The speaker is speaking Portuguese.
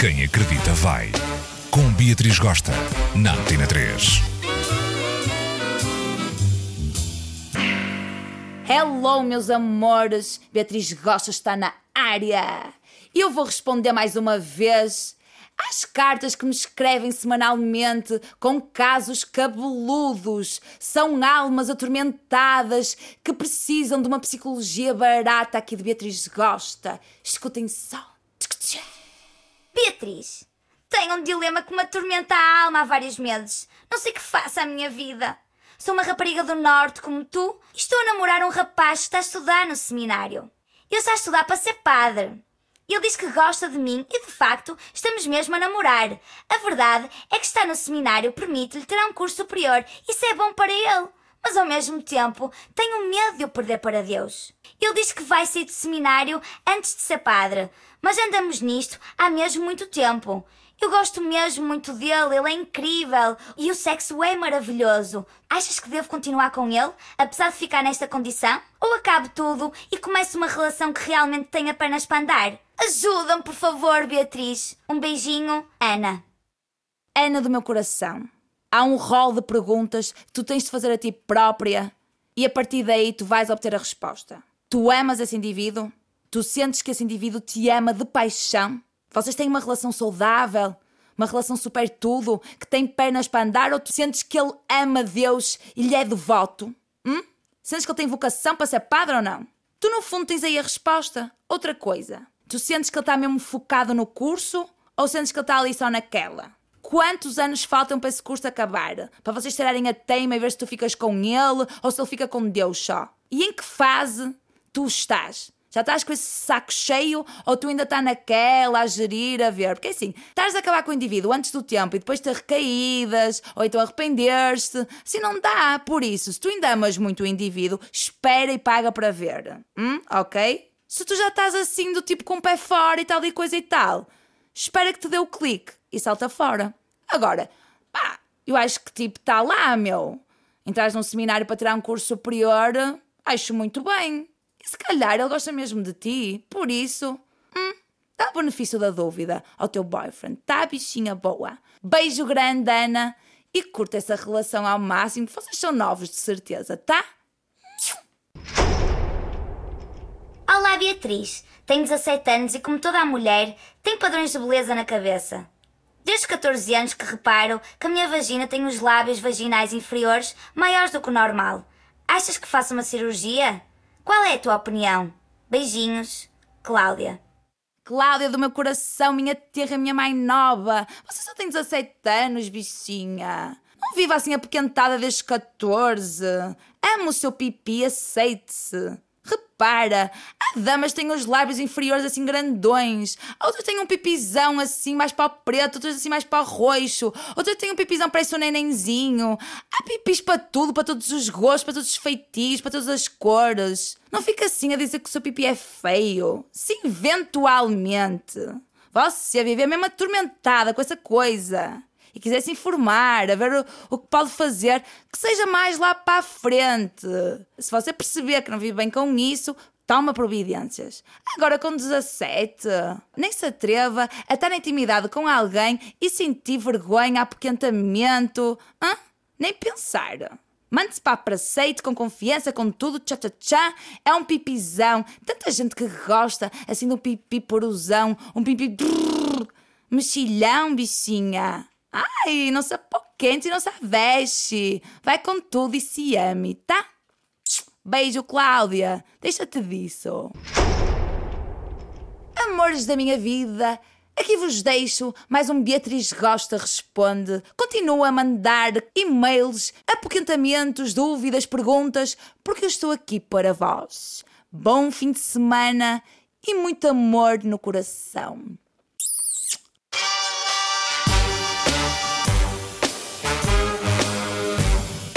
Quem acredita vai. Com Beatriz Gosta, na Antena 3. Hello, meus amores! Beatriz Gosta está na área. Eu vou responder mais uma vez às cartas que me escrevem semanalmente com casos cabeludos. São almas atormentadas que precisam de uma psicologia barata aqui de Beatriz Gosta. Escutem só. Beatriz, tenho um dilema que me atormenta a alma há vários meses. Não sei o que faça a minha vida. Sou uma rapariga do norte como tu e estou a namorar um rapaz que está a estudar no seminário. Ele está a estudar para ser padre. Ele diz que gosta de mim e, de facto, estamos mesmo a namorar. A verdade é que estar no seminário permite-lhe ter um curso superior. Isso é bom para ele. Mas, ao mesmo tempo, tenho medo de o perder para Deus. Ele diz que vai sair do seminário antes de ser padre. Mas andamos nisto há mesmo muito tempo. Eu gosto mesmo muito dele, ele é incrível e o sexo é maravilhoso. Achas que devo continuar com ele, apesar de ficar nesta condição? Ou acabe tudo e comece uma relação que realmente tenha pernas para andar? Ajuda-me, por favor, Beatriz. Um beijinho, Ana. Ana do meu coração. Há um rol de perguntas que tu tens de fazer a ti própria e a partir daí tu vais obter a resposta. Tu amas esse indivíduo? Tu sentes que esse indivíduo te ama de paixão? Vocês têm uma relação saudável? Uma relação super tudo, que tem pernas para andar? Ou tu sentes que ele ama Deus e lhe é devoto? Hum? Sentes que ele tem vocação para ser padre ou não? Tu no fundo tens aí a resposta. Outra coisa. Tu sentes que ele está mesmo focado no curso? Ou sentes que ele está ali só naquela? Quantos anos faltam para esse curso acabar? Para vocês tirarem a teima e ver se tu ficas com ele ou se ele fica com Deus só? E em que fase tu estás? Já estás com esse saco cheio ou tu ainda estás naquela a gerir, a ver? Porque assim, estás a acabar com o indivíduo antes do tempo e depois ter recaídas ou então arrepender-se. Não dá. Por isso, se tu ainda amas muito o indivíduo, espera e paga para ver. Hum? Ok? Se tu já estás assim do tipo com o pé fora e tal e coisa e tal, espera que te dê o clique e salta fora. Agora, pá, eu acho que tipo está lá, meu. Entras num seminário para tirar um curso superior, acho muito bem. E se calhar ele gosta mesmo de ti. Por isso, hum, dá o benefício da dúvida ao teu boyfriend. Tá, bichinha boa. Beijo grande, Ana. E curta essa relação ao máximo. Vocês são novos, de certeza, tá? Olá, Beatriz. Tenho 17 anos e, como toda a mulher, tenho padrões de beleza na cabeça. Desde os 14 anos que reparo que a minha vagina tem os lábios vaginais inferiores maiores do que o normal. Achas que faço uma cirurgia? Qual é a tua opinião? Beijinhos, Cláudia. Cláudia do meu coração, minha terra, minha mãe nova. Você só tem 17 anos, bichinha. Não viva assim apequentada desde os 14. Amo o seu pipi, aceite-se. Repara, há damas que têm os lábios inferiores assim grandões, outras têm um pipizão assim mais para o preto, outras assim mais para o roxo, outras têm um pipizão para esse nenenzinho. Há pipis para tudo, para todos os gostos, para todos os feitios, para todas as cores. Não fica assim a dizer que o seu pipi é feio. Se eventualmente você viver mesmo atormentada com essa coisa e quiser se informar, a ver o, o, que pode fazer, que seja mais lá para a frente. Se você perceber que não vive bem com isso, toma providências. Agora com 17, nem se atreva a estar na intimidade com alguém e sentir vergonha, apoquentamento. Hã? Nem pensar. Mande-se para a preceito, com confiança, com tudo, tchá tchá tchá. É um pipizão. Tanta gente que gosta assim do pipi poruzão, um pipi brrr, mexilhão, bichinha. Ai, não se apoquente e não se aveste. Vai com tudo e se ame, tá? Beijo, Cláudia. Deixa-te disso. Amores da minha vida, aqui vos deixo mais um Beatriz Gosta Responde. Continua a mandar e-mails, apoquentamentos, dúvidas, perguntas, porque eu estou aqui para vós. Bom fim de semana e muito amor no coração.